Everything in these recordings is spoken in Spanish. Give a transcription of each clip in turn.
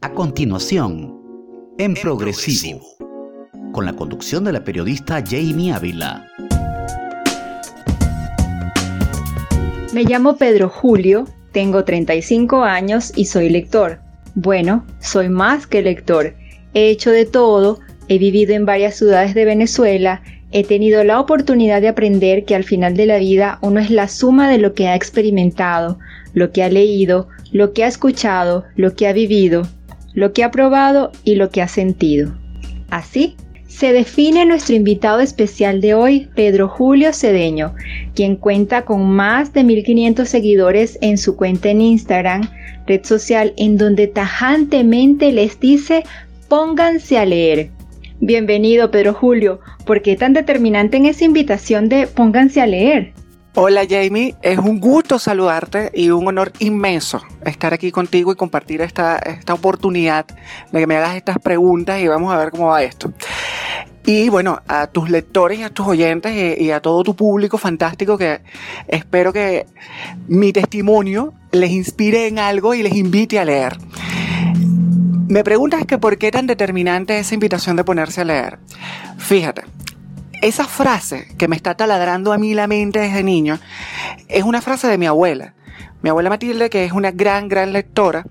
A continuación, en, progresivo, con la conducción de la periodista Jamie Ávila. Me llamo Pedro Julio, tengo 35 años y soy lector. Bueno, soy más que lector. He hecho de todo, he vivido en varias ciudades de Venezuela, he tenido la oportunidad de aprender que al final de la vida uno es la suma de lo que ha experimentado, lo que ha leído, lo que ha escuchado, lo que ha vivido, lo que ha probado y lo que ha sentido. Así se define nuestro invitado especial de hoy, Pedro Julio Cedeño, quien cuenta con más de 1500 seguidores en su cuenta en Instagram, red social en donde tajantemente les dice pónganse a leer. Bienvenido Pedro Julio, ¿por qué tan determinante en esa invitación de pónganse a leer? Hola Jamie, es un gusto saludarte y un honor inmenso estar aquí contigo y compartir esta, esta oportunidad de que me hagas estas preguntas y vamos a ver cómo va esto. Y bueno, a tus lectores y a tus oyentes y, a todo tu público fantástico que espero que mi testimonio les inspire en algo y les invite a leer. Me preguntas que por qué tan determinante esa invitación de ponerse a leer. Fíjate, esa frase que me está taladrando a mí la mente desde niño es una frase de mi abuela. Mi abuela Matilde, que es una gran, gran lectora,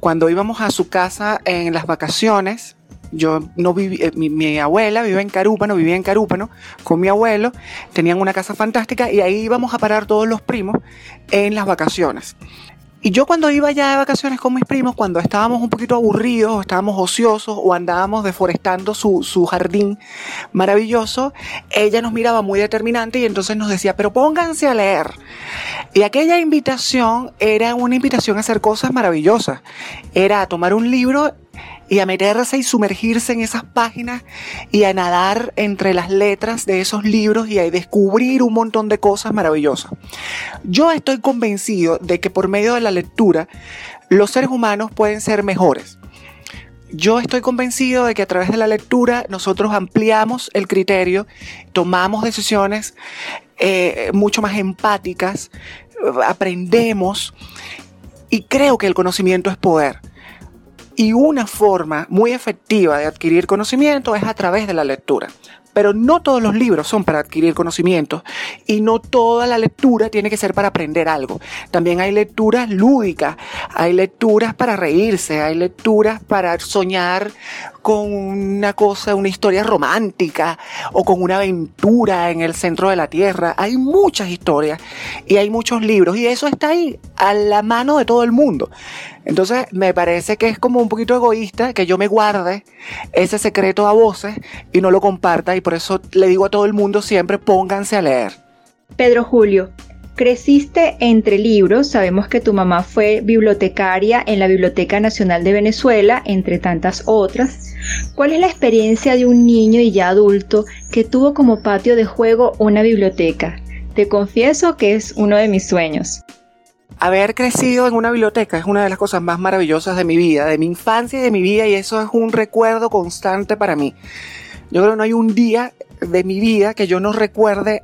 cuando íbamos a su casa en las vacaciones, yo no viví, eh, mi, abuela vive en Carúpano, vivía en Carúpano con mi abuelo, tenían una casa fantástica y ahí íbamos a parar todos los primos en las vacaciones. Y yo cuando iba ya de vacaciones con mis primos, cuando estábamos un poquito aburridos, o estábamos ociosos o andábamos deforestando su, su jardín maravilloso, ella nos miraba muy determinante y entonces nos decía, pero pónganse a leer. Y aquella invitación era una invitación a hacer cosas maravillosas. Era a tomar un libro y a meterse y sumergirse en esas páginas y a nadar entre las letras de esos libros y a descubrir un montón de cosas maravillosas. Yo estoy convencido de que por medio de la lectura los seres humanos pueden ser mejores. Yo estoy convencido de que a través de la lectura nosotros ampliamos el criterio, tomamos decisiones eh, mucho más empáticas, aprendemos y creo que el conocimiento es poder. Y una forma muy efectiva de adquirir conocimiento es a través de la lectura. Pero no todos los libros son para adquirir conocimientos y no toda la lectura tiene que ser para aprender algo. También hay lecturas lúdicas, hay lecturas para reírse, hay lecturas para soñar con una cosa, una historia romántica o con una aventura en el centro de la Tierra. Hay muchas historias y hay muchos libros y eso está ahí a la mano de todo el mundo. Entonces me parece que es como un poquito egoísta que yo me guarde ese secreto a voces y no lo comparta y por eso le digo a todo el mundo siempre pónganse a leer. Pedro Julio, Creciste entre libros, sabemos que tu mamá fue bibliotecaria en la Biblioteca Nacional de Venezuela, entre tantas otras. ¿Cuál es la experiencia de un niño y ya adulto que tuvo como patio de juego una biblioteca? Te confieso que es uno de mis sueños. Haber crecido en una biblioteca es una de las cosas más maravillosas de mi vida, de mi infancia y de mi vida, y eso es un recuerdo constante para mí. Yo creo que no hay un día de mi vida que yo no recuerde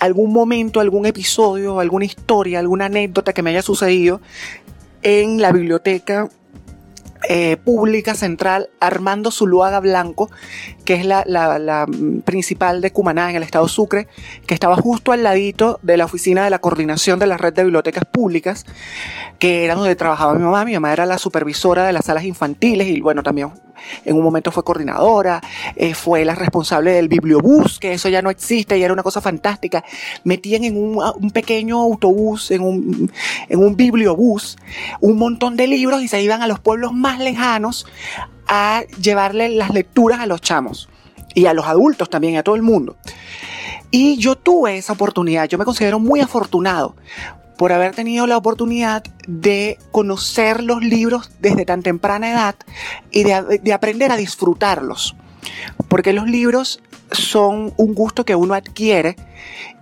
algún momento, algún episodio, alguna historia, alguna anécdota que me haya sucedido en la biblioteca eh, pública central Armando Zuluaga Blanco, que es la, la, principal de Cumaná en el estado Sucre, que estaba justo al ladito de la oficina de la coordinación de la red de bibliotecas públicas, que era donde trabajaba mi mamá. Mi mamá era la supervisora de las salas infantiles y bueno, también en un momento fue coordinadora, eh, fue la responsable del bibliobús, que eso ya no existe y era una cosa fantástica. Metían en un, pequeño autobús, en un, en un bibliobús, un montón de libros y se iban a los pueblos más lejanos a llevarle las lecturas a los chamos y a los adultos también, a todo el mundo. Y yo tuve esa oportunidad, yo me considero muy afortunado por haber tenido la oportunidad de conocer los libros desde tan temprana edad y de, aprender a disfrutarlos. Porque los libros son un gusto que uno adquiere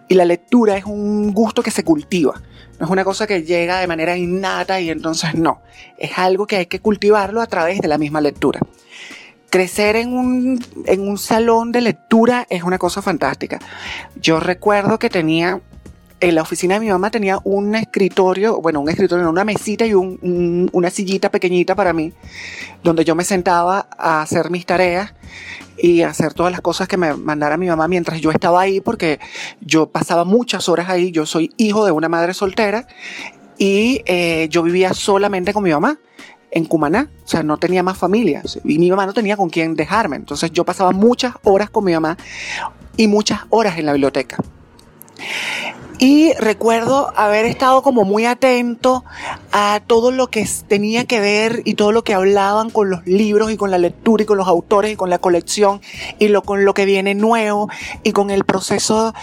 y la lectura es un gusto que se cultiva. No es una cosa que llega de manera innata y entonces no. Es algo que hay que cultivarlo a través de la misma lectura. Crecer en un, en un salón de lectura es una cosa fantástica. Yo recuerdo que tenía en la oficina de mi mamá tenía un escritorio, bueno, un escritorio, una mesita y una sillita pequeñita para mí, donde yo me sentaba a hacer mis tareas y hacer todas las cosas que me mandara mi mamá mientras yo estaba ahí, porque yo pasaba muchas horas ahí, yo soy hijo de una madre soltera y eh, yo vivía solamente con mi mamá en Cumaná, o sea, no tenía más familia y mi mamá no tenía con quién dejarme, entonces yo pasaba muchas horas con mi mamá y muchas horas en la biblioteca. Y recuerdo haber estado como muy atento a todo lo que tenía que ver y todo lo que hablaban con los libros y con la lectura y con los autores y con la colección y lo, con lo que viene nuevo y con el proceso,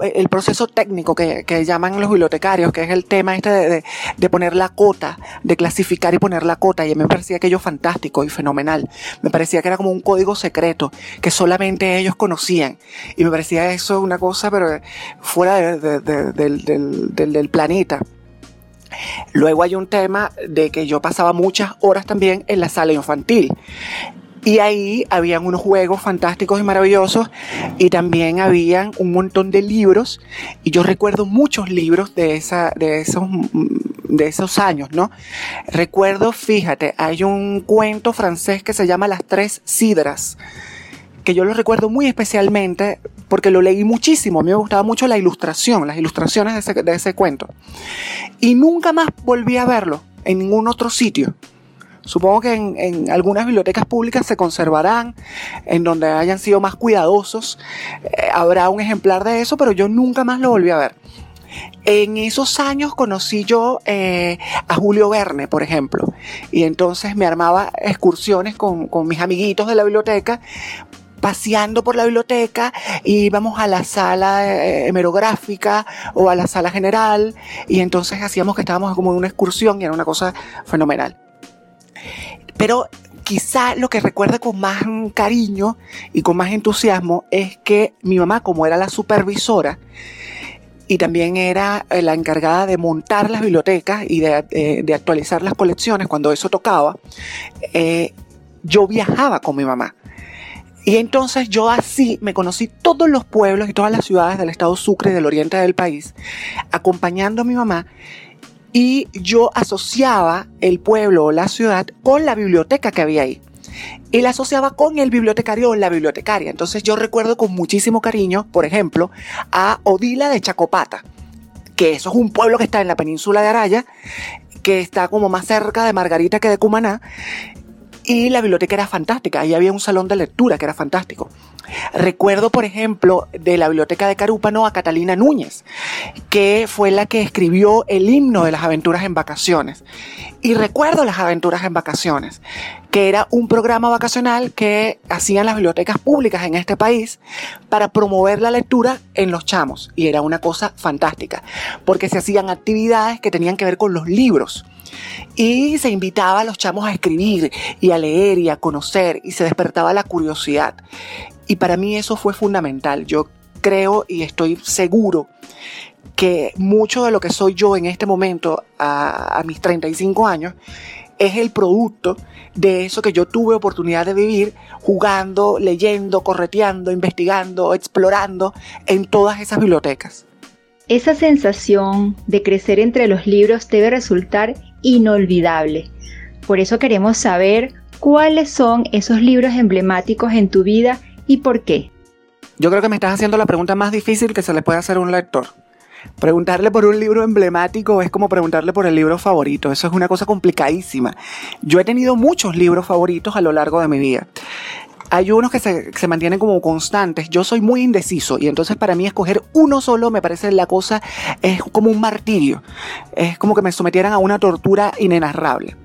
el proceso técnico que, que, llaman los bibliotecarios, que es el tema este de, de, poner la cota, de clasificar y poner la cota. Y a mí me parecía aquello fantástico y fenomenal. Me parecía que era como un código secreto que solamente ellos conocían. Y me parecía eso una cosa, pero fuera de del, del, planeta. Luego hay un tema de que yo pasaba muchas horas también en la sala infantil. Y ahí habían unos juegos fantásticos y maravillosos y también habían un montón de libros y yo recuerdo muchos libros de, esa, de, esos, de esos años, ¿no? Recuerdo, fíjate, hay un cuento francés que se llama Las Tres Sidras que yo lo recuerdo muy especialmente porque lo leí muchísimo. A mí me gustaba mucho la ilustración, las ilustraciones de ese, de ese cuento. Y nunca más volví a verlo en ningún otro sitio. Supongo que en, algunas bibliotecas públicas se conservarán, en donde hayan sido más cuidadosos, eh, habrá un ejemplar de eso, pero yo nunca más lo volví a ver. En esos años conocí yo eh, a Julio Verne, por ejemplo, y entonces me armaba excursiones con, con mis amiguitos de la biblioteca paseando por la biblioteca y íbamos a la sala eh, hemerográfica o a la sala general y entonces hacíamos que estábamos como en una excursión y era una cosa fenomenal. Pero quizá lo que recuerda con más cariño y con más entusiasmo es que mi mamá, como era la supervisora, y también era eh, la encargada de montar las bibliotecas y de, eh, actualizar las colecciones cuando eso tocaba, yo viajaba con mi mamá. Y entonces yo así me conocí todos los pueblos y todas las ciudades del estado Sucre del oriente del país, acompañando a mi mamá. Y yo asociaba el pueblo o la ciudad con la biblioteca que había ahí. Y la asociaba con el bibliotecario o la bibliotecaria. Entonces yo recuerdo con muchísimo cariño, por ejemplo, a Odila de Chacopata, que eso es un pueblo que está en la península de Araya, que está como más cerca de Margarita que de Cumaná, y la biblioteca era fantástica, ahí había un salón de lectura que era fantástico. Recuerdo, por ejemplo, de la biblioteca de Carúpano a Catalina Núñez, que fue la que escribió el himno de las aventuras en vacaciones. Y recuerdo las aventuras en vacaciones, que era un programa vacacional que hacían las bibliotecas públicas en este país para promover la lectura en los chamos. Y era una cosa fantástica, porque se hacían actividades que tenían que ver con los libros. Y se invitaba a los chamos a escribir y a leer y a conocer y se despertaba la curiosidad. Y para mí eso fue fundamental. Yo creo y estoy seguro que mucho de lo que soy yo en este momento, a, mis 35 años, es el producto de eso que yo tuve oportunidad de vivir jugando, leyendo, correteando, investigando, explorando en todas esas bibliotecas. Esa sensación de crecer entre los libros debe resultar inolvidable. Por eso queremos saber cuáles son esos libros emblemáticos en tu vida y por qué. Yo creo que me estás haciendo la pregunta más difícil que se le puede hacer a un lector. Preguntarle por un libro emblemático es como preguntarle por el libro favorito. Eso es una cosa complicadísima. Yo he tenido muchos libros favoritos a lo largo de mi vida. Hay unos que se, se, mantienen como constantes. Yo soy muy indeciso y entonces para mí escoger uno solo me parece la cosa es como un martirio. Es como que me sometieran a una tortura inenarrable.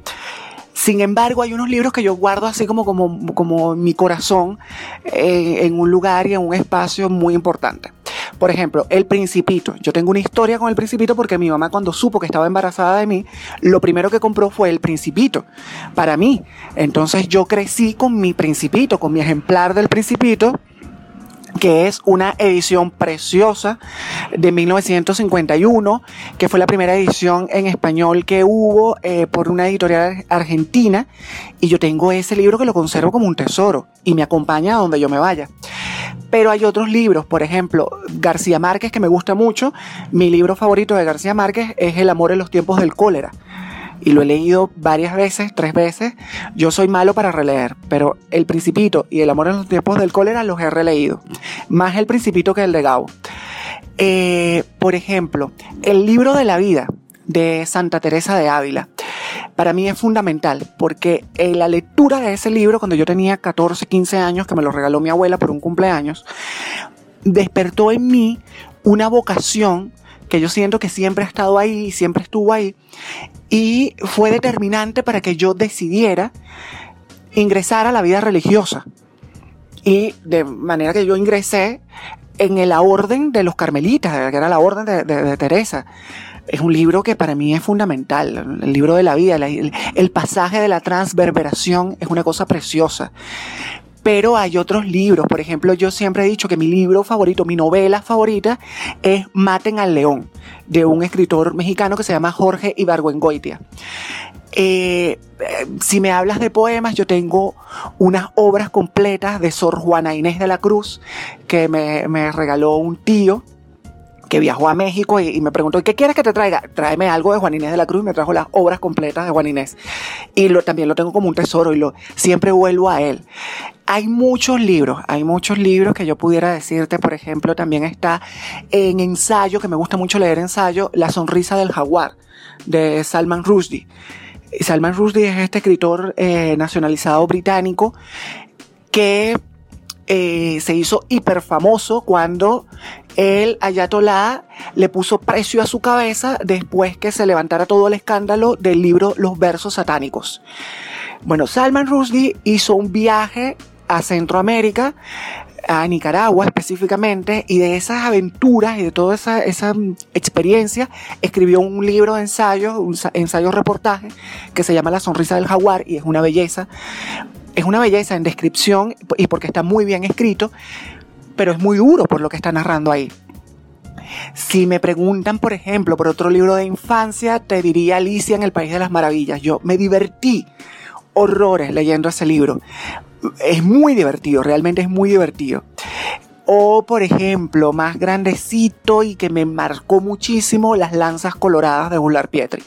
Sin embargo, hay unos libros que yo guardo así como, como, como mi corazón eh, en un lugar y en un espacio muy importante. Por ejemplo, El Principito. Yo tengo una historia con El Principito porque mi mamá cuando supo que estaba embarazada de mí, lo primero que compró fue El Principito para mí. Entonces yo crecí con mi Principito, con mi ejemplar del Principito que es una edición preciosa de 1951, que fue la primera edición en español que hubo eh, por una editorial argentina, y yo tengo ese libro que lo conservo como un tesoro y me acompaña a donde yo me vaya. Pero hay otros libros, por ejemplo, García Márquez, que me gusta mucho. Mi libro favorito de García Márquez es El amor en los tiempos del cólera. Y lo he leído varias veces, tres veces. Yo soy malo para releer, pero El Principito y El amor en los tiempos del cólera los he releído. Más El Principito que el de Gabo. Eh, por ejemplo, el libro de la vida de Santa Teresa de Ávila para mí es fundamental porque en la lectura de ese libro, cuando yo tenía 14, 15 años, que me lo regaló mi abuela por un cumpleaños, despertó en mí una vocación que yo siento que siempre ha estado ahí, siempre estuvo ahí, y fue determinante para que yo decidiera ingresar a la vida religiosa. Y de manera que yo ingresé en la orden de los carmelitas, que era la orden de, Teresa. Es un libro que para mí es fundamental, el libro de la vida, el pasaje de la transverberación es una cosa preciosa. Pero hay otros libros, por ejemplo, yo siempre he dicho que mi libro favorito, mi novela favorita es Maten al León, de un escritor mexicano que se llama Jorge Ibargüengoitia. Eh, si me hablas de poemas, yo tengo unas obras completas de Sor Juana Inés de la Cruz que me, me regaló un tío que viajó a México y, me preguntó, ¿qué quieres que te traiga? Tráeme algo de Juan Inés de la Cruz y me trajo las obras completas de Juan Inés. Y lo, también lo tengo como un tesoro y lo, siempre vuelvo a él. Hay muchos libros, hay muchos libros que yo pudiera decirte, por ejemplo, también está en ensayo, que me gusta mucho leer ensayo, La sonrisa del jaguar, de Salman Rushdie. Salman Rushdie es este escritor eh, nacionalizado británico que eh, se hizo hiper famoso cuando el ayatolá le puso precio a su cabeza después que se levantara todo el escándalo del libro Los versos satánicos. Bueno, Salman Rushdie hizo un viaje a Centroamérica, a Nicaragua específicamente, y de esas aventuras y de toda esa, esa experiencia escribió un libro de ensayo, un ensayo reportaje, que se llama La sonrisa del jaguar, y es una belleza es una belleza en descripción y porque está muy bien escrito, pero es muy duro por lo que está narrando ahí. Si me preguntan, por ejemplo, por otro libro de infancia, te diría Alicia en el País de las Maravillas. Yo me divertí horrores leyendo ese libro. Es muy divertido, realmente es muy divertido. O, por ejemplo, más grandecito y que me marcó muchísimo, Las Lanzas Coloradas de Ular Pietri.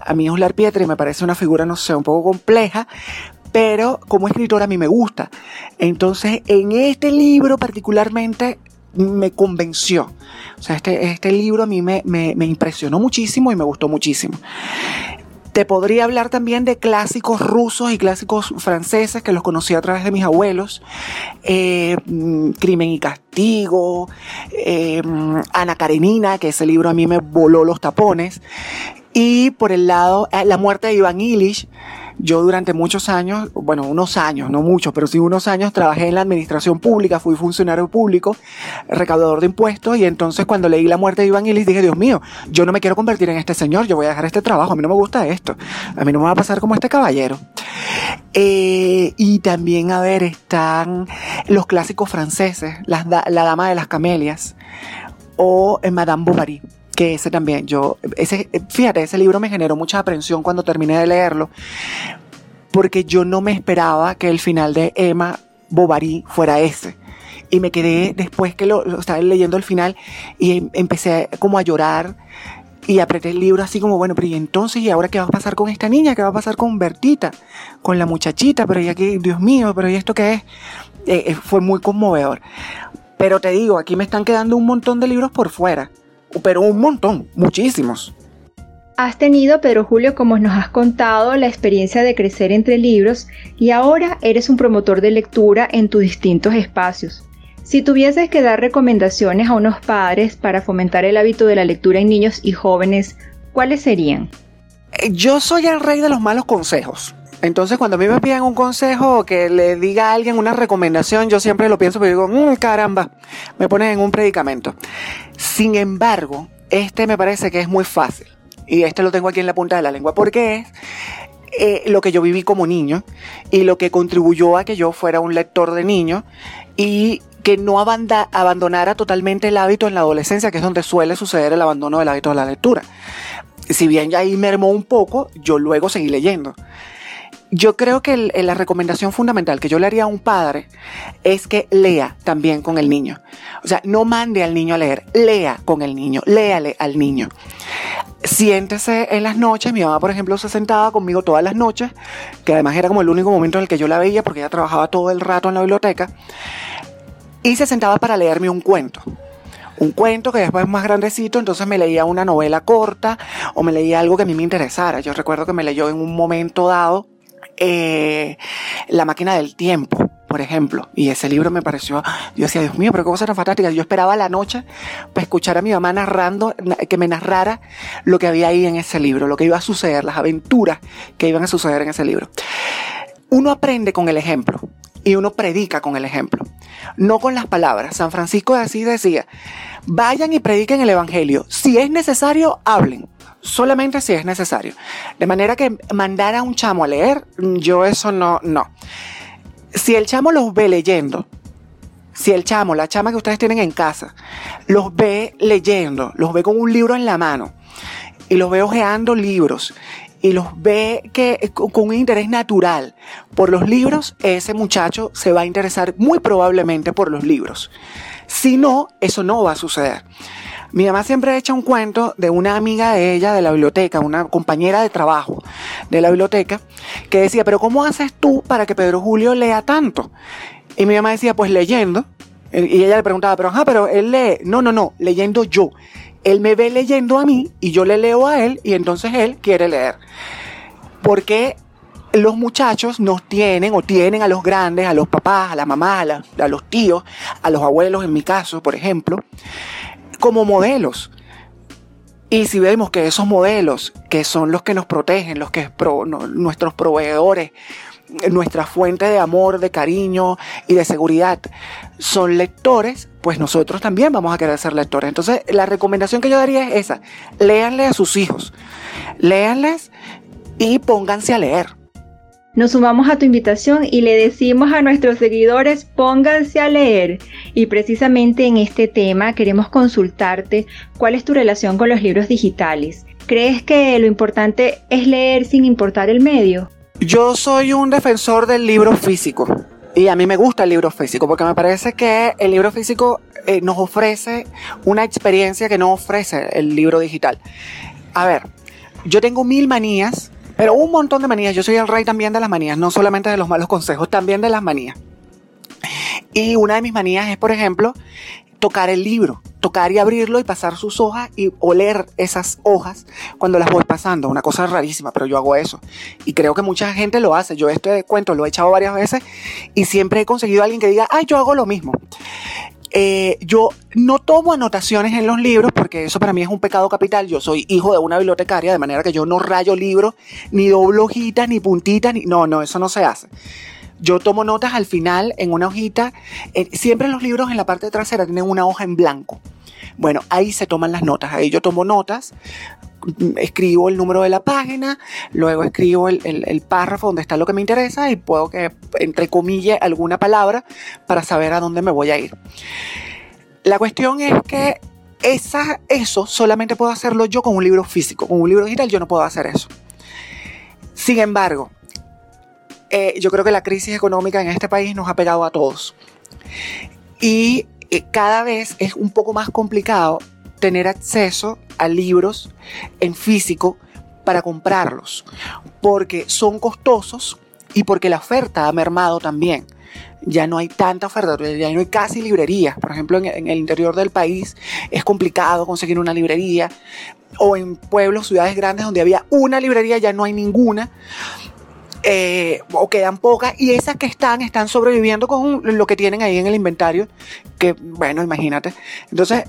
A mí Ular Pietri me parece una figura, no sé, un poco compleja, pero como escritora a mí me gusta. Entonces, en este libro particularmente me convenció. O sea, este, este libro a mí me, impresionó muchísimo y me gustó muchísimo. Te podría hablar también de clásicos rusos y clásicos franceses que los conocí a través de mis abuelos. Eh, Crimen y Castigo, eh, Ana Karenina, que ese libro a mí me voló los tapones. Y por el lado, eh, La muerte de Iván Illich, yo durante muchos años, bueno, unos años, no muchos, pero sí unos años trabajé en la administración pública, fui funcionario público, recaudador de impuestos y entonces cuando leí la muerte de Iván Illich dije, Dios mío, yo no me quiero convertir en este señor, yo voy a dejar este trabajo, a mí no me gusta esto, a mí no me va a pasar como este caballero. Eh, y también, a ver, están los clásicos franceses, la, la Dama de las Camelias o Madame Bovary que ese también, yo, ese, fíjate, ese libro me generó mucha aprensión cuando terminé de leerlo, porque yo no me esperaba que el final de Emma Bovary fuera ese. Y me quedé después que lo, estaba leyendo el final y em, empecé como a llorar y apreté el libro así como, bueno, pero ¿y entonces? ¿Y ahora qué va a pasar con esta niña? ¿Qué va a pasar con Bertita? Con la muchachita, pero ya que, Dios mío, pero ¿y esto qué es? Eh, eh, fue muy conmovedor. Pero te digo, aquí me están quedando un montón de libros por fuera pero un montón, muchísimos. Has tenido, Pedro Julio, como nos has contado, la experiencia de crecer entre libros y ahora eres un promotor de lectura en tus distintos espacios. Si tuvieses que dar recomendaciones a unos padres para fomentar el hábito de la lectura en niños y jóvenes, ¿cuáles serían? Eh, yo soy el rey de los malos consejos. Entonces, cuando a mí me piden un consejo o que le diga a alguien una recomendación, yo siempre lo pienso, pero digo, mmm, caramba, me ponen en un predicamento. Sin embargo, este me parece que es muy fácil. Y este lo tengo aquí en la punta de la lengua, porque es eh, lo que yo viví como niño y lo que contribuyó a que yo fuera un lector de niño y que no abandonara totalmente el hábito en la adolescencia, que es donde suele suceder el abandono del hábito de la lectura. Si bien ya ahí mermó un poco, yo luego seguí leyendo. Yo creo que la recomendación fundamental que yo le haría a un padre es que lea también con el niño. O sea, no mande al niño a leer, lea con el niño, léale al niño. Siéntese en las noches, mi mamá por ejemplo se sentaba conmigo todas las noches, que además era como el único momento en el que yo la veía porque ella trabajaba todo el rato en la biblioteca, y se sentaba para leerme un cuento un cuento que después más grandecito, entonces me leía una novela corta o me leía algo que a mí me interesara. Yo recuerdo que me leyó en un momento dado eh, La máquina del tiempo, por ejemplo. Y ese libro me pareció, yo decía, Dios mío, pero qué cosa tan fantástica. Yo esperaba la noche para escuchar a mi mamá narrando, que me narrara lo que había ahí en ese libro, lo que iba a suceder, las aventuras que iban a suceder en ese libro. Uno aprende con el ejemplo y uno predica con el ejemplo, no con las palabras. San Francisco de Asís decía, vayan y prediquen el Evangelio. Si es necesario, hablen solamente si es necesario. De manera que mandar a un chamo a leer, yo eso no, no. Si el chamo los ve leyendo, si el chamo, la chama que ustedes tienen en casa, los ve leyendo, los ve con un libro en la mano y los ve ojeando libros y los ve que con un interés natural por los libros, ese muchacho se va a interesar muy probablemente por los libros. Si no, eso no va a suceder. Mi mamá siempre echa un cuento de una amiga de ella de la biblioteca, una compañera de trabajo de la biblioteca, que decía, pero ¿cómo haces tú para que Pedro Julio lea tanto? Y mi mamá decía, pues leyendo. Y ella le preguntaba, pero ajá, pero él lee. No, no, no, leyendo yo. Él me ve leyendo a mí y yo le leo a él y entonces él quiere leer. Porque los muchachos nos tienen o tienen a los grandes, a los papás, a la mamá, a, a, los tíos, a los abuelos en mi caso, por ejemplo, como modelos. Y si vemos que esos modelos, que son los que nos protegen, los que es nuestros proveedores, nuestra fuente de amor, de cariño y de seguridad, son lectores, pues nosotros también vamos a querer ser lectores. Entonces, la recomendación que yo daría es esa, léanle a sus hijos, léanles y pónganse a leer. Nos sumamos a tu invitación y le decimos a nuestros seguidores pónganse a leer. Y precisamente en este tema queremos consultarte cuál es tu relación con los libros digitales. ¿Crees que lo importante es leer sin importar el medio? Yo soy un defensor del libro físico. Y a mí me gusta el libro físico porque me parece que el libro físico eh, nos ofrece una experiencia que no ofrece el libro digital. A ver, yo tengo mil manías pero un montón de manías. Yo soy el rey también de las manías, no solamente de los malos consejos, también de las manías. Y una de mis manías es, por ejemplo, tocar el libro, tocar y abrirlo y pasar sus hojas y oler esas hojas cuando las voy pasando. Una cosa rarísima, pero yo hago eso. Y creo que mucha gente lo hace. Yo este cuento lo he echado varias veces y siempre he conseguido a alguien que diga, ay, yo hago lo mismo. Eh, yo no tomo anotaciones en los libros porque eso para mí es un pecado capital. Yo soy hijo de una bibliotecaria, de manera que yo no rayo libros, ni doblo hojitas, ni puntitas, ni... No, no, eso no se hace. Yo tomo notas al final en una hojita. Eh, siempre los libros en la parte trasera tienen una hoja en blanco. Bueno, ahí se toman las notas. Ahí yo tomo notas, escribo el número de la página, luego escribo el, párrafo donde está lo que me interesa y puedo que, entre comillas, alguna palabra para saber a dónde me voy a ir. La cuestión es que esa, eso solamente puedo hacerlo yo con un libro físico. Con un libro digital yo no puedo hacer eso. Sin embargo, eh, yo creo que la crisis económica en este país nos ha pegado a todos. Y eh, cada vez es un poco más complicado tener acceso a libros en físico para comprarlos, porque son costosos y porque la oferta ha mermado también. Ya no hay tanta oferta, ya no hay casi librerías. Por ejemplo, en, el interior del país es complicado conseguir una librería. O en pueblos, ciudades grandes donde había una librería, ya no hay ninguna. Eh, o quedan pocas, y esas que están, están sobreviviendo con lo que tienen ahí en el inventario, que bueno, imagínate. Entonces,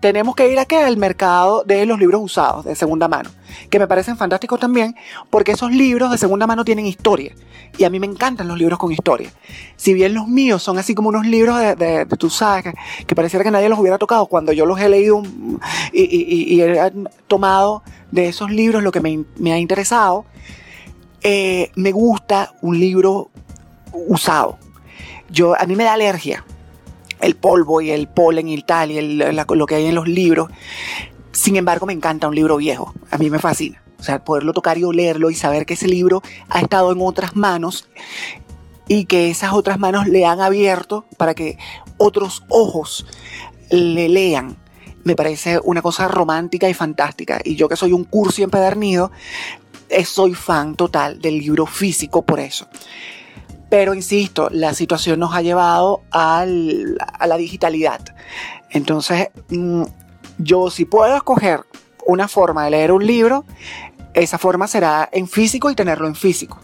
tenemos que ir aquí al mercado de los libros usados, de segunda mano, que me parecen fantásticos también, porque esos libros de segunda mano tienen historia, y a mí me encantan los libros con historia. Si bien los míos son así como unos libros de, de, tú sabes, que, pareciera que nadie los hubiera tocado, cuando yo los he leído y, he tomado de esos libros lo que me ha interesado, eh, me gusta un libro usado. Yo, a mí me da alergia el polvo y el polen y tal, y lo que hay en los libros. Sin embargo, me encanta un libro viejo. A mí me fascina. O sea, poderlo tocar y olerlo y saber que ese libro ha estado en otras manos y que esas otras manos le han abierto para que otros ojos le lean. Me parece una cosa romántica y fantástica. Y yo que soy un cursi empedernido, soy fan total del libro físico por eso. Pero insisto, la situación nos ha llevado a la digitalidad. Entonces, mm, yo si puedo escoger una forma de leer un libro, esa forma será en físico y tenerlo en físico.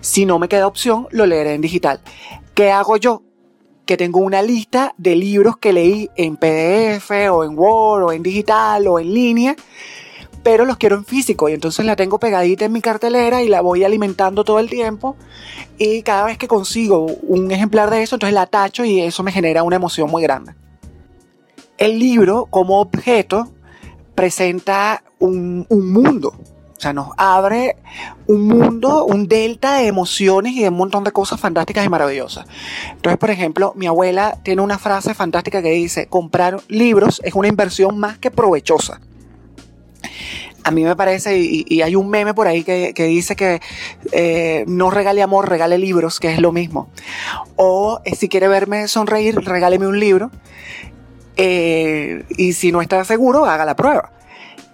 Si no me queda opción, lo leeré en digital. ¿Qué hago yo? Que tengo una lista de libros que leí en PDF o en Word o en digital o en línea pero los quiero en físico y entonces la tengo pegadita en mi cartelera y la voy alimentando todo el tiempo y cada vez que consigo un ejemplar de eso, entonces la tacho y eso me genera una emoción muy grande. El libro como objeto presenta un, un mundo, o sea, nos abre un mundo, un delta de emociones y de un montón de cosas fantásticas y maravillosas. Entonces, por ejemplo, mi abuela tiene una frase fantástica que dice, comprar libros es una inversión más que provechosa a mí me parece, y, hay un meme por ahí que, dice que eh, no regale amor, regale libros, que es lo mismo. O eh, si quiere verme sonreír, regáleme un libro. Eh, y si no está seguro, haga la prueba.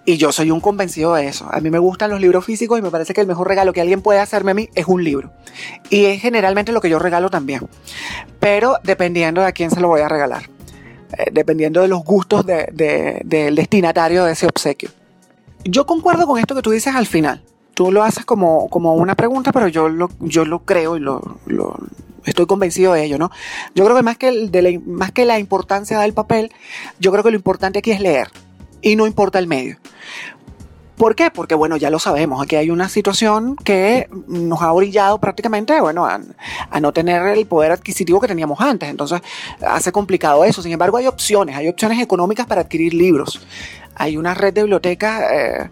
Y yo soy un convencido de eso. A mí me gustan los libros físicos y me parece que el mejor regalo que alguien puede hacerme a mí es un libro. Y es generalmente lo que yo regalo también. Pero dependiendo de a quién se lo voy a regalar. dependiendo de los gustos del destinatario de ese obsequio. Yo concuerdo con esto que tú dices al final. Tú lo haces como, como una pregunta, pero yo lo, yo lo creo y lo, estoy convencido de ello, ¿no? Yo creo que más que, de la, más que la importancia del papel, yo creo que lo importante aquí es leer y no importa el medio. ¿Por qué? Porque, bueno, ya lo sabemos, aquí hay una situación que nos ha orillado prácticamente, bueno, a, no tener el poder adquisitivo que teníamos antes. Entonces, hace complicado eso. Sin embargo, hay opciones, hay opciones económicas para adquirir libros. Hay una red de bibliotecas, eh,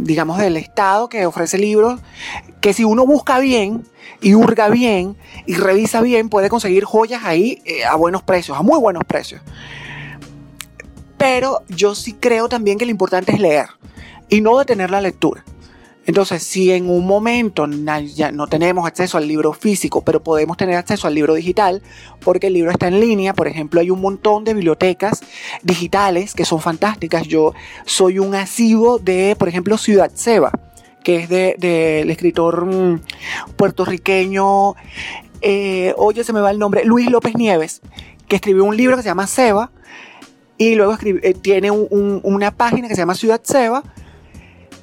digamos, del Estado que ofrece libros que si uno busca bien y hurga bien y revisa bien, puede conseguir joyas ahí eh, a buenos precios, a muy buenos precios. Pero yo sí creo también que lo importante es leer y no detener la lectura. Entonces, si en un momento ya no tenemos acceso al libro físico, pero podemos tener acceso al libro digital, porque el libro está en línea, por ejemplo, hay un montón de bibliotecas digitales que son fantásticas. Yo soy un asivo de, por ejemplo, Ciudad Seba, que es del de, escritor mm, puertorriqueño, eh, oye, se me va el nombre, Luis López Nieves, que escribió un libro que se llama Seba, y luego eh, tiene una página que se llama Ciudad Seba,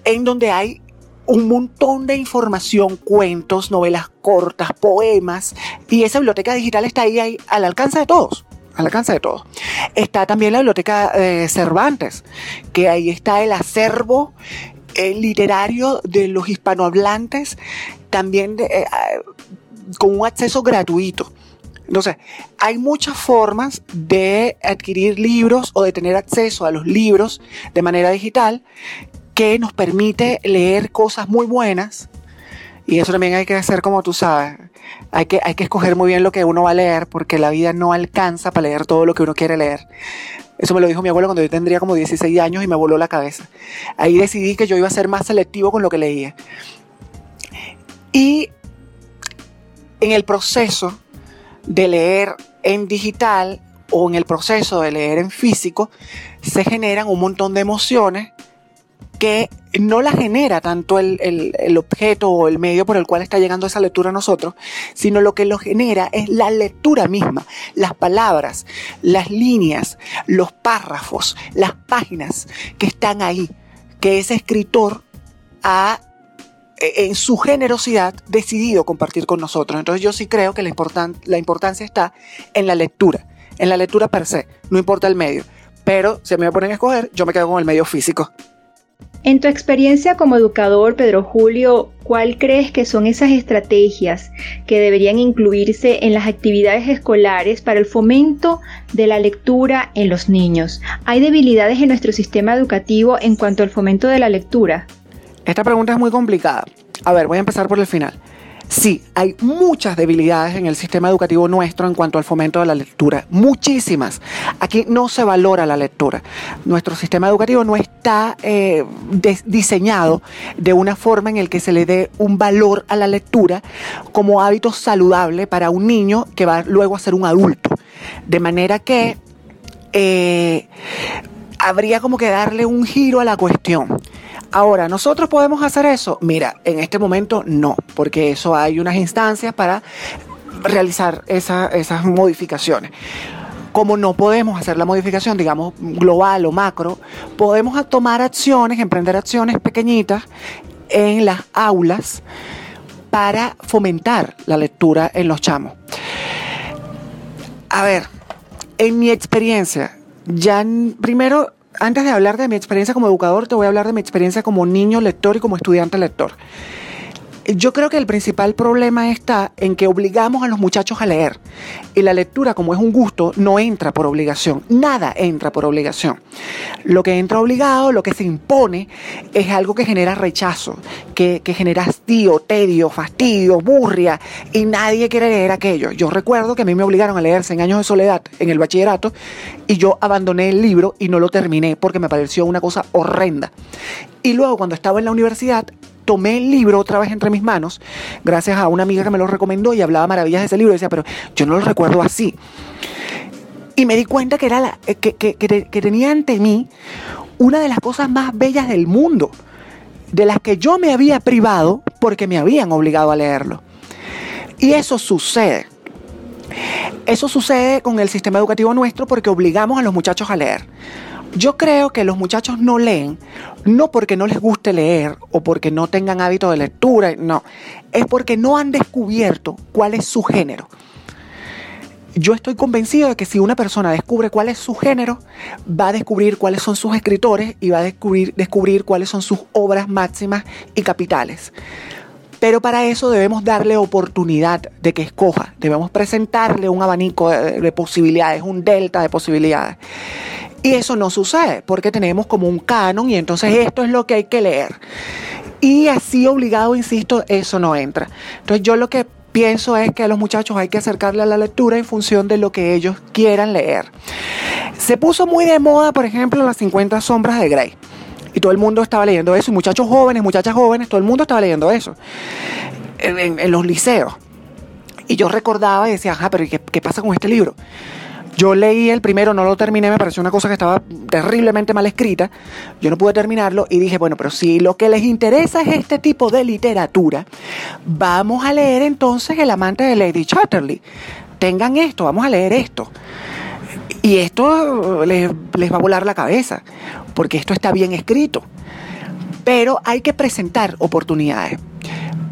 en donde hay un montón de información, cuentos, novelas cortas, poemas, y esa biblioteca digital está ahí, al alcance de todos al alcance de todos. Está también la biblioteca de Cervantes, que ahí está el acervo literario de los hispanohablantes, también eh, con un acceso gratuito. Entonces, hay muchas formas de adquirir libros o de tener acceso a los libros de manera digital que nos permite leer cosas muy buenas. Y eso también hay que hacer como tú sabes. Hay que, hay que escoger muy bien lo que uno va a leer porque la vida no alcanza para leer todo lo que uno quiere leer. Eso me lo dijo mi abuelo cuando yo tendría como 16 años y me voló la cabeza. Ahí decidí que yo iba a ser más selectivo con lo que leía. Y en el proceso de leer en digital o en el proceso de leer en físico, se generan un montón de emociones que no la genera tanto el, objeto o el medio por el cual está llegando esa lectura a nosotros, sino lo que lo genera es la lectura misma, las palabras, las líneas, los párrafos, las páginas que están ahí, que ese escritor ha e, en su generosidad decidido compartir con nosotros. Entonces yo sí creo que la, la importancia está en la lectura, en la lectura per se, no importa el medio. Pero si me ponen a escoger, yo me quedo con el medio físico. En tu experiencia como educador, Pedro Julio, ¿cuál crees que son esas estrategias que deberían incluirse en las actividades escolares para el fomento de la lectura en los niños? ¿Hay debilidades en nuestro sistema educativo en cuanto al fomento de la lectura? Esta pregunta es muy complicada. A ver, voy a empezar por el final. Sí, hay muchas debilidades en el sistema educativo nuestro en cuanto al fomento de la lectura, muchísimas. Aquí no se valora la lectura. Nuestro sistema educativo no está eh, diseñado de una forma en el que se le dé un valor a la lectura como hábito saludable para un niño que va luego a ser un adulto. De manera que eh, habría como que darle un giro a la cuestión. Ahora, ¿nosotros podemos hacer eso? Mira, en este momento no, porque eso hay unas instancias para realizar esas modificaciones. Como no podemos hacer la modificación, digamos, global o macro, podemos tomar acciones, emprender acciones pequeñitas en las aulas para fomentar la lectura en los chamos. A ver, en mi experiencia, ya primero antes de hablar de mi experiencia como educador, te voy a hablar de mi experiencia como niño lector y como estudiante lector. Yo creo que el principal problema está en que obligamos a los muchachos a leer. Y la lectura, como es un gusto, no entra por obligación. Nada entra por obligación. Lo que entra obligado, lo que se impone, es algo que genera rechazo, que, genera hastío, tedio, fastidio, burria, y nadie quiere leer aquello. Yo recuerdo que a mí me obligaron a leer 100 años de soledad en el bachillerato y yo abandoné el libro y no lo terminé porque me pareció una cosa horrenda. Y luego cuando estaba en la universidad tomé el libro otra vez entre mis manos, gracias a una amiga que me lo recomendó y hablaba maravillas de ese libro. Y decía, pero yo no lo recuerdo así. Y me di cuenta que, era eh, que tenía ante mí una de las cosas más bellas del mundo, de las que yo me había privado porque me habían obligado a leerlo. Y eso sucede. Eso sucede con el sistema educativo nuestro porque obligamos a los muchachos a leer. Yo creo que los muchachos no leen, no porque no les guste leer o porque no tengan hábito de lectura, no, es porque no han descubierto cuál es su género. Yo estoy convencido de que si una persona descubre cuál es su género, va a descubrir cuáles son sus escritores y va a descubrir, descubrir cuáles son sus obras máximas y capitales. Pero para eso debemos darle oportunidad de que escoja, debemos presentarle un abanico de, de posibilidades, un delta de posibilidades. Y eso no sucede porque tenemos como un canon y entonces esto es lo que hay que leer. Y así obligado, insisto, eso no entra. Entonces yo lo que pienso es que a los muchachos hay que acercarle a la lectura en función de lo que ellos quieran leer. Se puso muy de moda, por ejemplo, las 50 sombras de Grey. Y todo el mundo estaba leyendo eso. Y muchachos jóvenes, muchachas jóvenes, todo el mundo estaba leyendo eso. En, los liceos. Y yo recordaba y decía, ajá, pero ¿qué, qué pasa con este libro? Yo leí el primero, no lo terminé, me pareció una cosa que estaba terriblemente mal escrita. Yo no pude terminarlo y dije, bueno, pero si lo que les interesa es este tipo de literatura, vamos a leer entonces El amante de Lady Chatterley. Tengan esto, vamos a leer esto. Y esto les, les va a volar la cabeza, porque esto está bien escrito. Pero hay que presentar oportunidades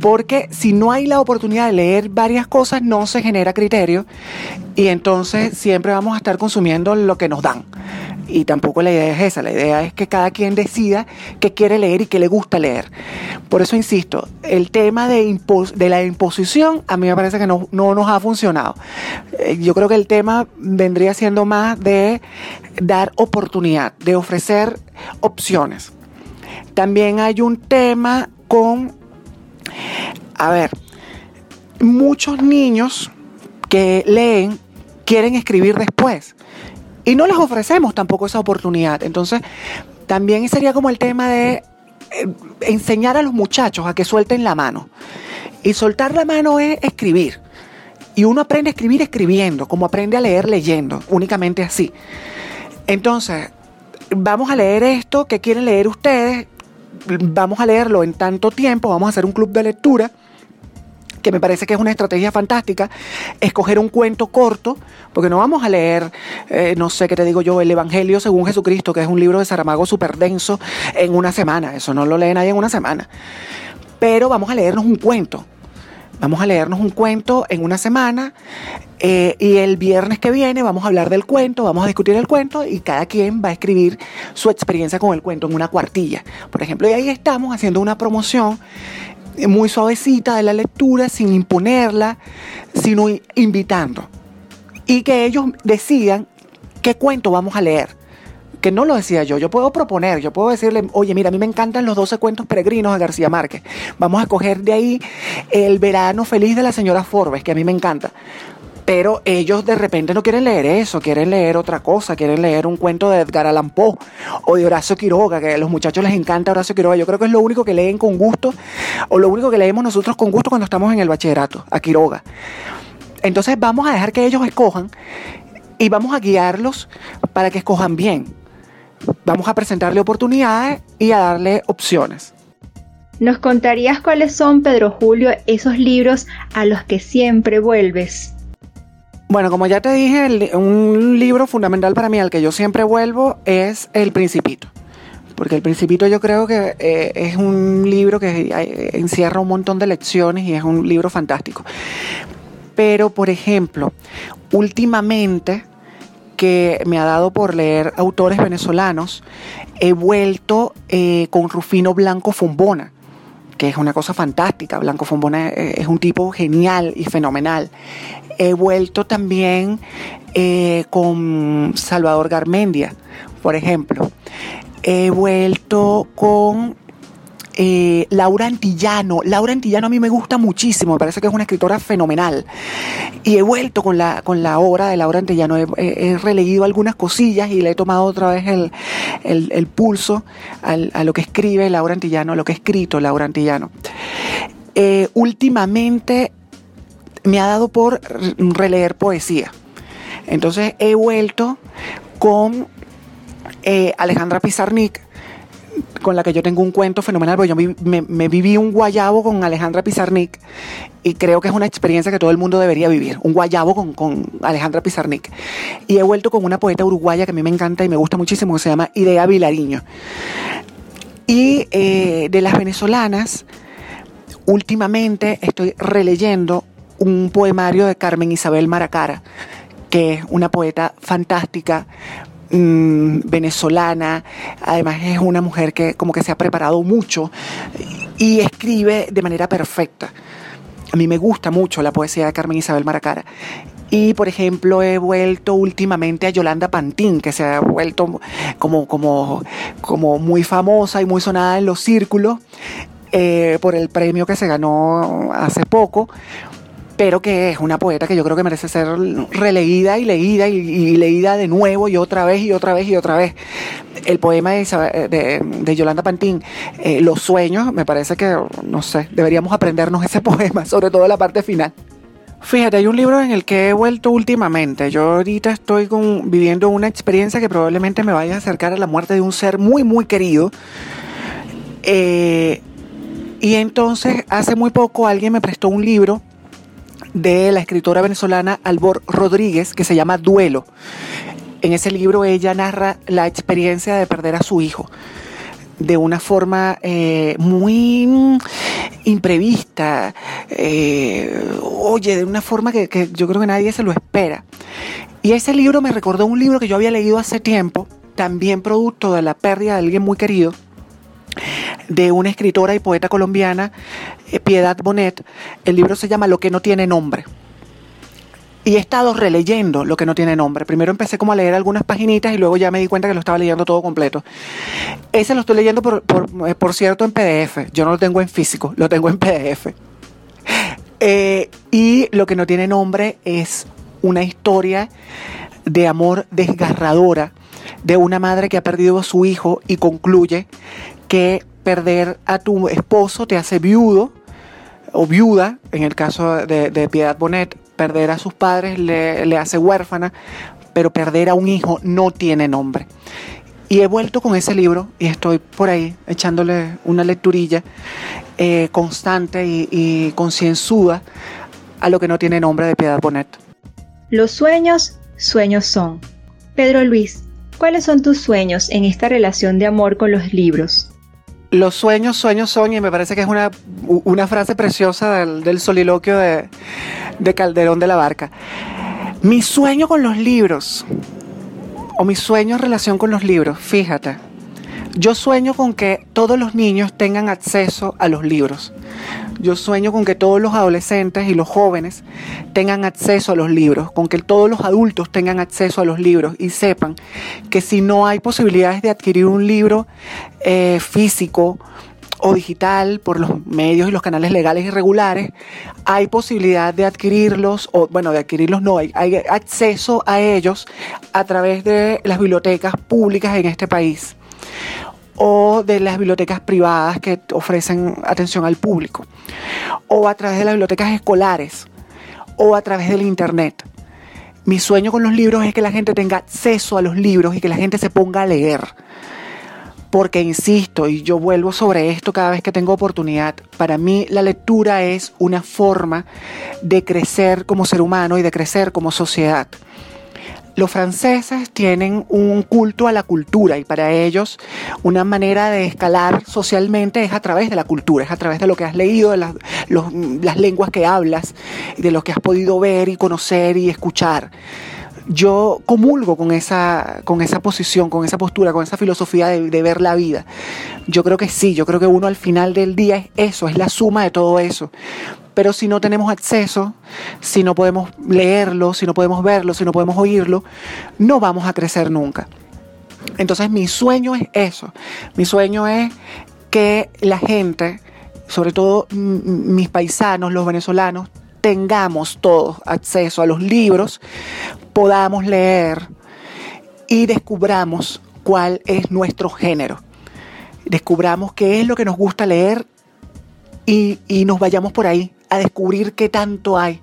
porque si no hay la oportunidad de leer varias cosas, no se genera criterio y entonces siempre vamos a estar consumiendo lo que nos dan. Y tampoco la idea es esa, la idea es que cada quien decida qué quiere leer y qué le gusta leer. Por eso insisto, el tema de, la imposición a mí me parece que no, no nos ha funcionado. Eh, yo creo que el tema vendría siendo más de dar oportunidad, de ofrecer opciones. También hay un tema con a ver, muchos niños que leen quieren escribir después y no les ofrecemos tampoco esa oportunidad. Entonces, también sería como el tema de eh, enseñar a los muchachos a que suelten la mano. Y soltar la mano es escribir. Y uno aprende a escribir escribiendo, como aprende a leer leyendo, únicamente así. Entonces, vamos a leer esto, ¿qué quieren leer ustedes? Vamos a leerlo en tanto tiempo, vamos a hacer un club de lectura que me parece que es una estrategia fantástica, escoger un cuento corto, porque no vamos a leer, eh, no sé qué te digo yo, el Evangelio según Jesucristo, que es un libro de Saramago súper denso, en una semana. Eso no lo lee nadie en una semana. Pero vamos a leernos un cuento. Vamos a leernos un cuento en una semana eh, y el viernes que viene vamos a hablar del cuento, vamos a discutir el cuento y cada quien va a escribir su experiencia con el cuento en una cuartilla, por ejemplo. Y ahí estamos haciendo una promoción muy suavecita de la lectura, sin imponerla, sino invitando. Y que ellos decidan qué cuento vamos a leer. Que no lo decía yo. Yo puedo proponer, yo puedo decirle, oye, mira, a mí me encantan los 12 cuentos peregrinos de García Márquez. Vamos a coger de ahí el verano feliz de la señora Forbes, que a mí me encanta. Pero ellos de repente no quieren leer eso, quieren leer otra cosa, quieren leer un cuento de Edgar Allan Poe o de Horacio Quiroga, que a los muchachos les encanta Horacio Quiroga. Yo creo que es lo único que leen con gusto, o lo único que leemos nosotros con gusto cuando estamos en el bachillerato, a Quiroga. Entonces vamos a dejar que ellos escojan y vamos a guiarlos para que escojan bien. Vamos a presentarle oportunidades y a darle opciones. ¿Nos contarías cuáles son, Pedro Julio, esos libros a los que siempre vuelves? Bueno, como ya te dije, un libro fundamental para mí al que yo siempre vuelvo es El Principito. Porque El Principito yo creo que eh, es un libro que encierra un montón de lecciones y es un libro fantástico. Pero, por ejemplo, últimamente que me ha dado por leer autores venezolanos, he vuelto eh, con Rufino Blanco Fombona, que es una cosa fantástica. Blanco Fombona eh, es un tipo genial y fenomenal. He vuelto también eh, con Salvador Garmendia, por ejemplo. He vuelto con eh, Laura Antillano. Laura Antillano a mí me gusta muchísimo, me parece que es una escritora fenomenal. Y he vuelto con la, con la obra de Laura Antillano, he, releído algunas cosillas y le he tomado otra vez el, pulso a lo que escribe Laura Antillano, a lo que ha escrito Laura Antillano. Eh, últimamente me ha dado por releer poesía. Entonces he vuelto con eh, Alejandra Pizarnik con la que yo tengo un cuento fenomenal, porque yo me, viví un guayabo con Alejandra Pizarnik y creo que es una experiencia que todo el mundo debería vivir, un guayabo con, Alejandra Pizarnik. Y he vuelto con una poeta uruguaya que a mí me encanta y me gusta muchísimo, que se llama Idea Vilariño. Y eh, de las venezolanas, últimamente estoy releyendo un poemario de Carmen Isabel Maracara, que es una poeta fantástica, Mm, venezolana, además es una mujer que como que se ha preparado mucho y escribe de manera perfecta. A mí me gusta mucho la poesía de Carmen Isabel Maracara. Y, por ejemplo, he vuelto últimamente a Yolanda Pantín, que se ha vuelto como, como, como muy famosa y muy sonada en los círculos eh, por el premio que se ganó hace poco pero que es una poeta que yo creo que merece ser releída y leída y, leída de nuevo y otra vez y otra vez y otra vez. El poema de, Yolanda Pantín, eh, Los sueños, me parece que, no sé, deberíamos aprendernos ese poema, sobre todo la parte final. Fíjate, hay un libro en el que he vuelto últimamente. Yo ahorita estoy viviendo una experiencia que probablemente me vaya a acercar a la muerte de un ser muy, muy querido. Eh, y entonces, hace muy poco alguien me prestó un libro de la escritora venezolana Albor Rodríguez que se llama Duelo. En ese libro ella narra la experiencia de perder a su hijo de una forma eh, muy imprevista, eh, oye, de una forma que, que, yo creo que nadie se lo espera. Y ese libro me recordó un libro que yo había leído hace tiempo, también producto de la pérdida de alguien muy querido, de una escritora y poeta colombiana, eh, Piedad Bonet. El libro se llama Lo que no tiene nombre. Y he estado releyendo lo que no tiene nombre. Primero empecé como a leer algunas paginitas y luego ya me di cuenta que lo estaba leyendo todo completo. Ese lo estoy leyendo, por, eh, cierto, en PDF. Yo no lo tengo en físico, lo tengo en PDF. Eh, y lo que no tiene nombre es una historia de amor desgarradora de una madre que ha perdido a su hijo y concluye que perder a tu esposo te hace viudo o viuda, en el caso de, Piedad Bonet, perder a sus padres le, hace huérfana, pero perder a un hijo no tiene nombre. Y he vuelto con ese libro y estoy por ahí echándole una lecturilla eh, constante y, y concienzuda a lo que no tiene nombre de Piedad Bonet. Los sueños, sueños son. Pedro Luis, ¿cuáles son tus sueños en esta relación de amor con los libros? Los sueños, sueños son, y me parece que es una, una frase preciosa del, soliloquio de, de Calderón de la Barca. Mi sueño con los libros, o mi sueño en relación con los libros, fíjate, Yo sueño con que todos los niños tengan acceso a los libros. Yo sueño con que todos los adolescentes y los jóvenes tengan acceso a los libros, con que todos los adultos tengan acceso a los libros y sepan que si no hay posibilidades de adquirir un libro eh, físico o digital por los medios y los canales legales y regulares, hay posibilidad de adquirirlos, o bueno, de adquirirlos no, hay, hay acceso a ellos a través de las bibliotecas públicas en este país o de las bibliotecas privadas que ofrecen atención al público, o a través de las bibliotecas escolares, o a través del Internet. Mi sueño con los libros es que la gente tenga acceso a los libros y que la gente se ponga a leer. Porque insisto, y yo vuelvo sobre esto cada vez que tengo oportunidad, para mí la lectura es una forma de crecer como ser humano y de crecer como sociedad. Los franceses tienen un culto a la cultura y para ellos una manera de escalar socialmente es a través de la cultura, es a través de lo que has leído, de las, lenguas que hablas, de lo que has podido ver y conocer y escuchar yo comulgo con esa, con esa posición, con esa postura, con esa filosofía de, de, ver la vida. Yo creo que sí, yo creo que uno al final del día es eso, es la suma de todo eso. Pero si no tenemos acceso, si no podemos leerlo, si no podemos verlo, si no podemos oírlo, no vamos a crecer nunca. Entonces mi sueño es eso. Mi sueño es que la gente, sobre todo mis paisanos, los venezolanos, tengamos todos acceso a los libros, podamos leer y descubramos cuál es nuestro género. Descubramos qué es lo que nos gusta leer y, y nos vayamos por ahí a descubrir qué tanto hay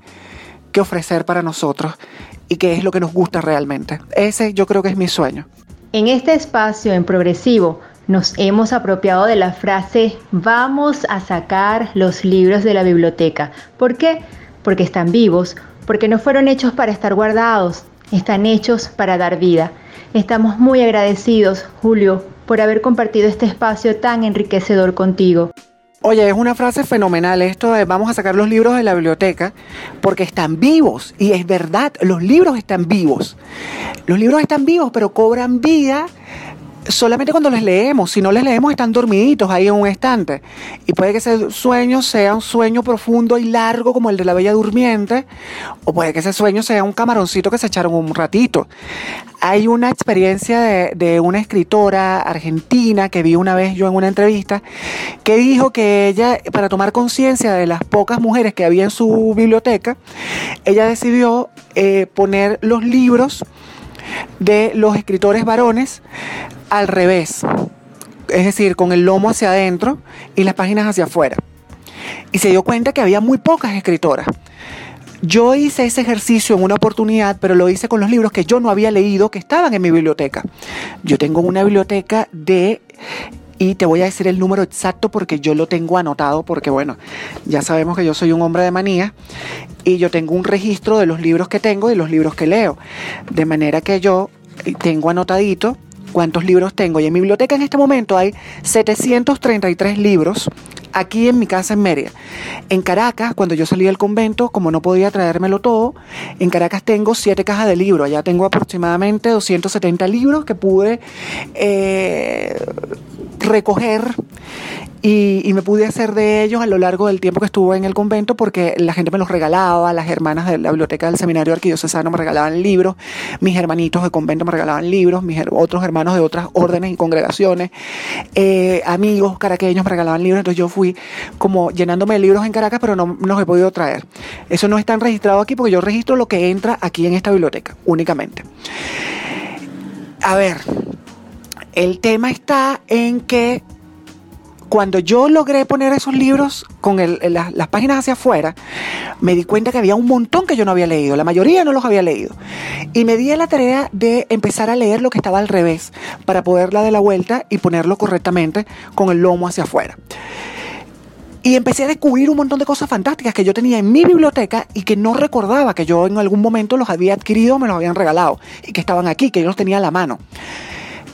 que ofrecer para nosotros y qué es lo que nos gusta realmente. Ese yo creo que es mi sueño. En este espacio en progresivo nos hemos apropiado de la frase vamos a sacar los libros de la biblioteca. ¿Por qué? Porque están vivos, porque no fueron hechos para estar guardados, están hechos para dar vida. Estamos muy agradecidos, Julio, por haber compartido este espacio tan enriquecedor contigo. Oye, es una frase fenomenal esto de vamos a sacar los libros de la biblioteca porque están vivos y es verdad, los libros están vivos. Los libros están vivos, pero cobran vida solamente cuando les leemos. Si no les leemos, están dormiditos ahí en un estante. Y puede que ese sueño sea un sueño profundo y largo como el de la Bella Durmiente, o puede que ese sueño sea un camaroncito que se echaron un ratito. Hay una experiencia de, de una escritora argentina que vi una vez yo en una entrevista, que dijo que ella, para tomar conciencia de las pocas mujeres que había en su biblioteca, ella decidió eh, poner los libros de los escritores varones al revés, es decir, con el lomo hacia adentro y las páginas hacia afuera. Y se dio cuenta que había muy pocas escritoras. Yo hice ese ejercicio en una oportunidad, pero lo hice con los libros que yo no había leído que estaban en mi biblioteca. Yo tengo una biblioteca de y te voy a decir el número exacto porque yo lo tengo anotado porque bueno, ya sabemos que yo soy un hombre de manía y yo tengo un registro de los libros que tengo y los libros que leo. De manera que yo tengo anotadito cuántos libros tengo. Y en mi biblioteca en este momento hay 733 libros aquí en mi casa en Mérida. En Caracas, cuando yo salí del convento, como no podía traérmelo todo, en Caracas tengo siete cajas de libros. Allá tengo aproximadamente 270 libros que pude eh, recoger y, me pude hacer de ellos a lo largo del tiempo que estuve en el convento porque la gente me los regalaba, las hermanas de la biblioteca del seminario arquidiocesano me regalaban libros, mis hermanitos de convento me regalaban libros, mis otros hermanos de otras órdenes y congregaciones, eh, amigos caraqueños me regalaban libros, entonces yo fui como llenándome de libros en Caracas, pero no, no los he podido traer. Eso no está registrado aquí porque yo registro lo que entra aquí en esta biblioteca únicamente. A ver, el tema está en que cuando yo logré poner esos libros con las, páginas hacia afuera, me di cuenta que había un montón que yo no había leído, la mayoría no los había leído. Y me di la tarea de empezar a leer lo que estaba al revés, para poderla de la vuelta y ponerlo correctamente con el lomo hacia afuera. Y empecé a descubrir un montón de cosas fantásticas que yo tenía en mi biblioteca y que no recordaba que yo en algún momento los había adquirido me los habían regalado y que estaban aquí, que yo los tenía a la mano.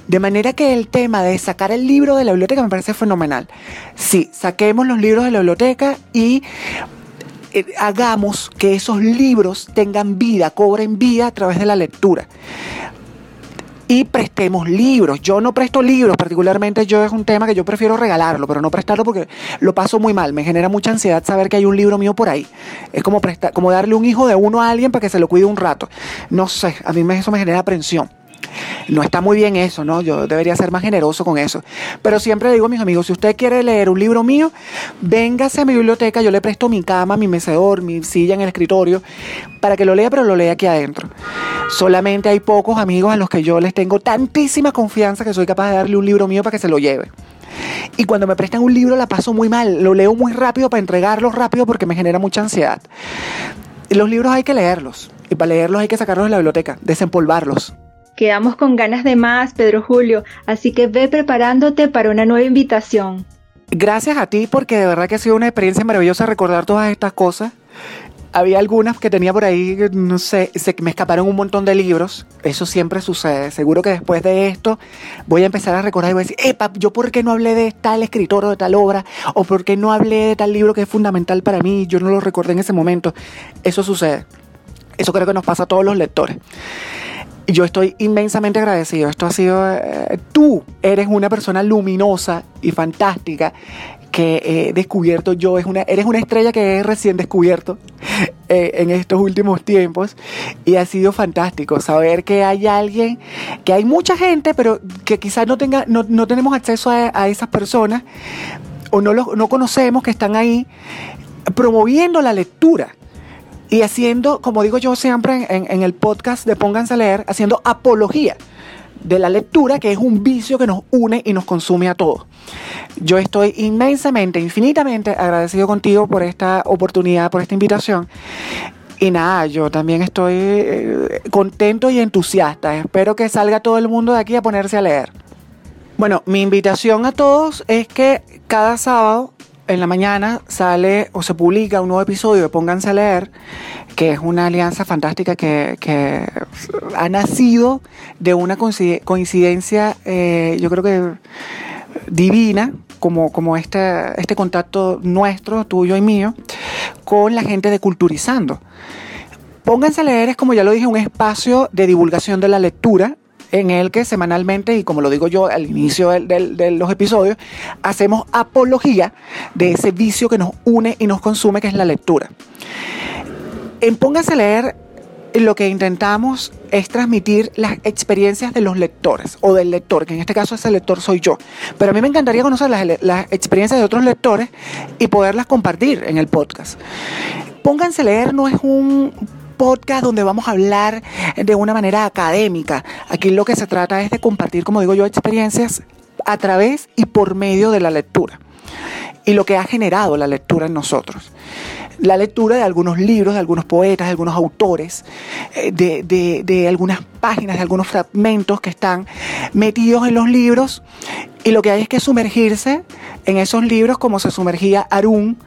De manera que el tema de sacar el libro de la biblioteca me parece fenomenal. Sí, saquemos los libros de la biblioteca y eh, hagamos que esos libros tengan vida, cobren vida a través de la lectura. y prestemos libros. Yo no presto libros, particularmente yo es un tema que yo prefiero regalarlo, pero no prestarlo porque lo paso muy mal. Me genera mucha ansiedad saber que hay un libro mío por ahí. Es como, prestar, como darle un hijo de uno a alguien para que se lo cuide un rato. No sé, a mí eso me genera aprensión. No está muy bien eso, ¿no? Yo debería ser más generoso con eso. Pero siempre le digo a mis amigos, si usted quiere leer un libro mío, véngase a mi biblioteca, yo le presto mi cama, mi mecedor, mi silla en el escritorio, para que lo lea, pero lo lea aquí adentro. Solamente hay pocos amigos a los que yo les tengo tantísima confianza que soy capaz de darle un libro mío para que se lo lleve. Y cuando me prestan un libro la paso muy mal, lo leo muy rápido para entregarlo rápido porque me genera mucha ansiedad. Los libros hay que leerlos y para leerlos hay que sacarlos de la biblioteca, desempolvarlos. Quedamos con ganas de más, Pedro Julio, así que ve preparándote para una nueva invitación. Gracias a ti porque de verdad que ha sido una experiencia maravillosa recordar todas estas cosas. Había algunas que tenía por ahí, no sé, se me escaparon un montón de libros. Eso siempre sucede. Seguro que después de esto voy a empezar a recordar y voy a decir, epa, ¿yo por qué no hablé de tal escritor o de tal obra? ¿O por qué no hablé de tal libro que es fundamental para mí? Yo no lo recordé en ese momento. Eso sucede. Eso creo que nos pasa a todos los lectores yo estoy inmensamente agradecido. Esto ha sido, eh, tú eres una persona luminosa y fantástica que he descubierto yo. Es una, eres una estrella que he recién descubierto eh, en estos últimos tiempos y ha sido fantástico saber que hay alguien, que hay mucha gente, pero que quizás no, tenga, no, no tenemos acceso a, a, esas personas o no, los, no conocemos que están ahí promoviendo la lectura y haciendo, como digo yo siempre en, el podcast de Pónganse a leer, haciendo apología de la lectura, que es un vicio que nos une y nos consume a todos. Yo estoy inmensamente, infinitamente agradecido contigo por esta oportunidad, por esta invitación. Y nada, yo también estoy eh, contento y entusiasta. Espero que salga todo el mundo de aquí a ponerse a leer. Bueno, mi invitación a todos es que cada sábado en la mañana sale o se publica un nuevo episodio de Pónganse a leer, que es una alianza fantástica que, ha nacido de una coincidencia, eh, yo creo que divina, como, como este, este contacto nuestro, tuyo y mío, con la gente de Culturizando. Pónganse a leer es, como ya lo dije, un espacio de divulgación de la lectura en el que semanalmente, y como lo digo yo al inicio de los episodios, hacemos apología de ese vicio que nos une y nos consume, que es la lectura. En Póngase a leer, lo que intentamos es transmitir las experiencias de los lectores o del lector, que en este caso ese lector soy yo. Pero a mí me encantaría conocer las, las experiencias de otros lectores y poderlas compartir en el podcast. Pónganse a leer no es un podcast donde vamos a hablar de una manera académica. Aquí lo que se trata es de compartir, como digo yo, experiencias a través y por medio de la lectura y lo que ha generado la lectura en nosotros. La lectura de algunos libros, de algunos poetas, de algunos autores, eh, de, de, algunas páginas, de algunos fragmentos que están metidos en los libros y lo que hay es que sumergirse en esos libros como se sumergía Arun,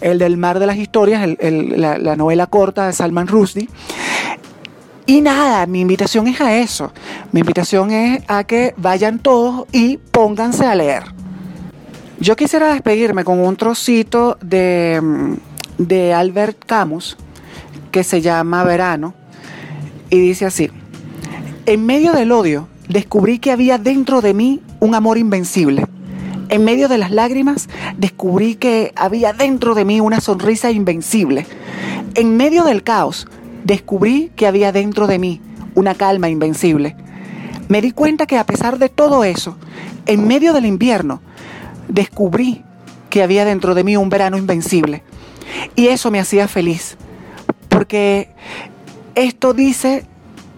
el del mar de las historias, la, la novela corta de Salman Rushdie. Y nada, mi invitación es a eso. Mi invitación es a que vayan todos y pónganse a leer. Yo quisiera despedirme con un trocito de, de Albert Camus que se llama Verano y dice así, en medio del odio descubrí que había dentro de mí un amor invencible. En medio de las lágrimas descubrí que había dentro de mí una sonrisa invencible. En medio del caos descubrí que había dentro de mí una calma invencible. Me di cuenta que a pesar de todo eso, en medio del invierno, descubrí que había dentro de mí un verano invencible. Y eso me hacía feliz, porque esto dice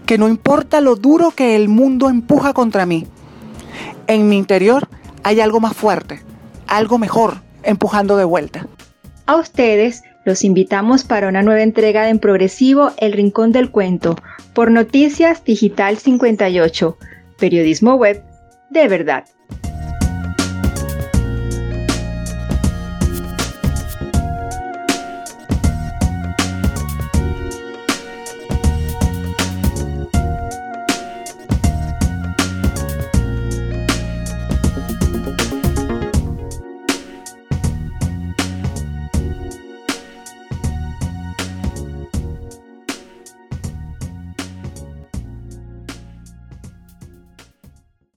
que no importa lo duro que el mundo empuja contra mí, en mi interior hay algo más fuerte, algo mejor empujando de vuelta. A ustedes los invitamos para una nueva entrega de En Progresivo El Rincón del Cuento por Noticias Digital 58, periodismo web de verdad.